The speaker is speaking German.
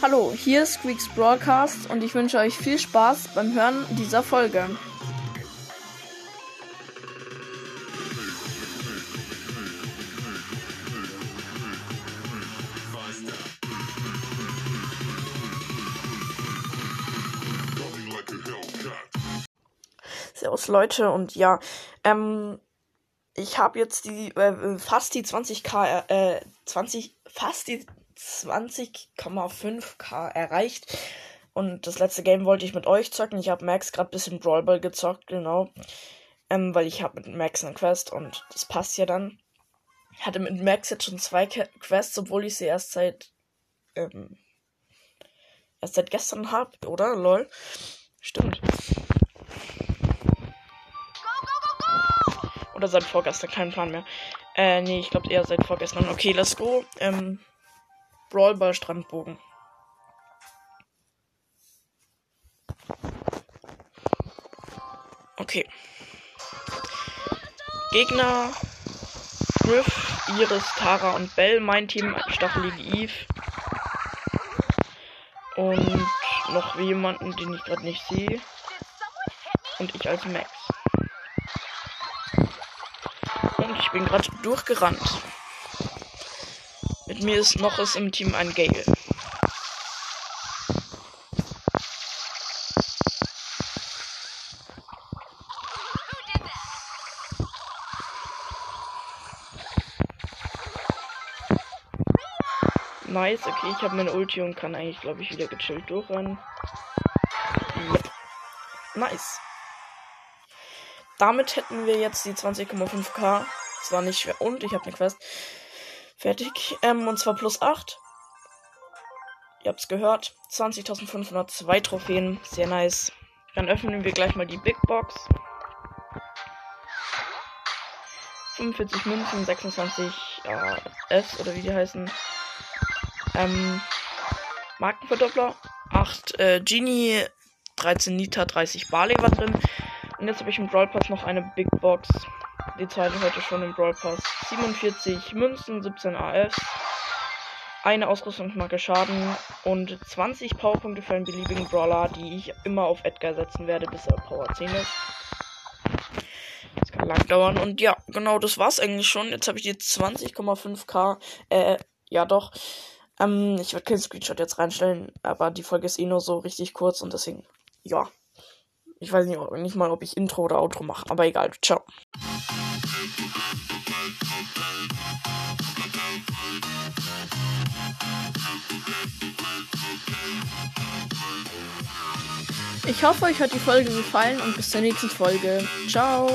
Hallo, hier ist Squeaks Broadcast und ich wünsche euch viel Spaß beim Hören dieser Folge. Servus Leute und ja, ähm, ich habe jetzt die äh, fast die 20k äh, 20 fast die 20,5k erreicht und das letzte Game wollte ich mit euch zocken. Ich habe Max gerade bisschen Brawl Ball gezockt, genau. Ähm, weil ich habe mit Max eine Quest und das passt ja dann. Ich hatte mit Max jetzt schon zwei Quests, obwohl ich sie erst seit ähm, erst seit gestern habe, oder? Lol. Stimmt. Oder seit vorgestern, kein Plan mehr. Äh, nee, ich glaube eher seit vorgestern. Okay, let's go. Ähm, Brawlball Strandbogen. Okay. Gegner. Griff, Iris, Tara und Bell. Mein Team Staffelige Eve. Und noch jemanden, den ich gerade nicht sehe. Und ich als Max. Ich bin gerade durchgerannt. Mit mir ist noch ist im Team ein Gale. Nice, okay, ich habe meine Ulti und kann eigentlich, glaube ich, wieder gechillt durchrennen. Yep. Nice. Damit hätten wir jetzt die 20,5k zwar nicht schwer. Und ich habe eine Quest. Fertig. Ähm, und zwar plus 8. Ihr habt's gehört. 20.502 Trophäen. Sehr nice. Dann öffnen wir gleich mal die Big Box. 45 Münzen, 26 äh, S oder wie die heißen. Ähm, Markenverdoppler. 8 äh, Genie, 13 Nita, 30 Barley war drin. Und jetzt habe ich im Brawl Pass noch eine Big Box die zweite heute schon im Brawl Pass. 47 Münzen, 17 AFs, eine Ausrüstungsmarke Schaden und 20 Powerpunkte für einen beliebigen Brawler, die ich immer auf Edgar setzen werde, bis er Power 10 ist. Das kann lang dauern. Und ja, genau, das war's eigentlich schon. Jetzt habe ich die 20,5k. Äh, ja doch. Ähm, ich werde keinen Screenshot jetzt reinstellen, aber die Folge ist eh nur so richtig kurz und deswegen, ja. Ich weiß nicht, nicht mal, ob ich Intro oder Outro mache, aber egal. Ciao. Ich hoffe, euch hat die Folge gefallen und bis zur nächsten Folge. Ciao.